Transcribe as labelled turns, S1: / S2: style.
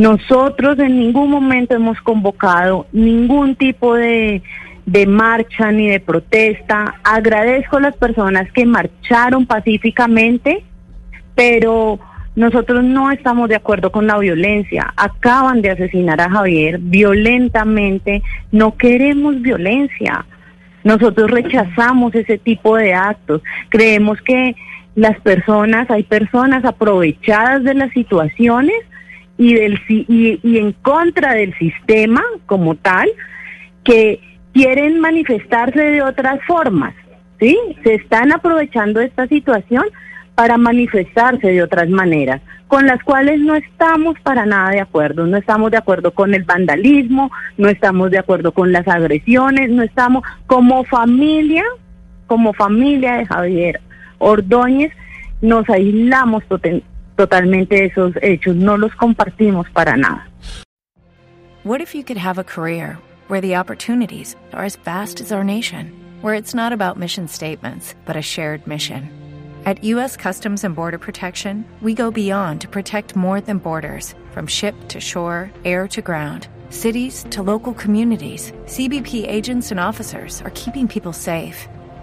S1: nosotros en ningún momento hemos convocado ningún tipo de, de marcha ni de protesta. Agradezco a las personas que marcharon pacíficamente, pero nosotros no estamos de acuerdo con la violencia. Acaban de asesinar a Javier violentamente. No queremos violencia. Nosotros rechazamos ese tipo de actos. Creemos que las personas, hay personas aprovechadas de las situaciones y, del, y, y en contra del sistema como tal, que quieren manifestarse de otras formas, ¿sí? Se están aprovechando esta situación para manifestarse de otras maneras, con las cuales no estamos para nada de acuerdo. No estamos de acuerdo con el vandalismo, no estamos de acuerdo con las agresiones, no estamos como familia, como familia de Javier Ordóñez, nos aislamos totalmente esos hechos, no los compartimos para nada.
S2: What if you could have a career where the opportunities are as vast as our nation, where it's not about mission statements, but a shared mission? At U.S. Customs and Border Protection, we go beyond to protect more than borders from ship to shore, air to ground. Cities to local communities, CBP agents and officers are keeping people safe.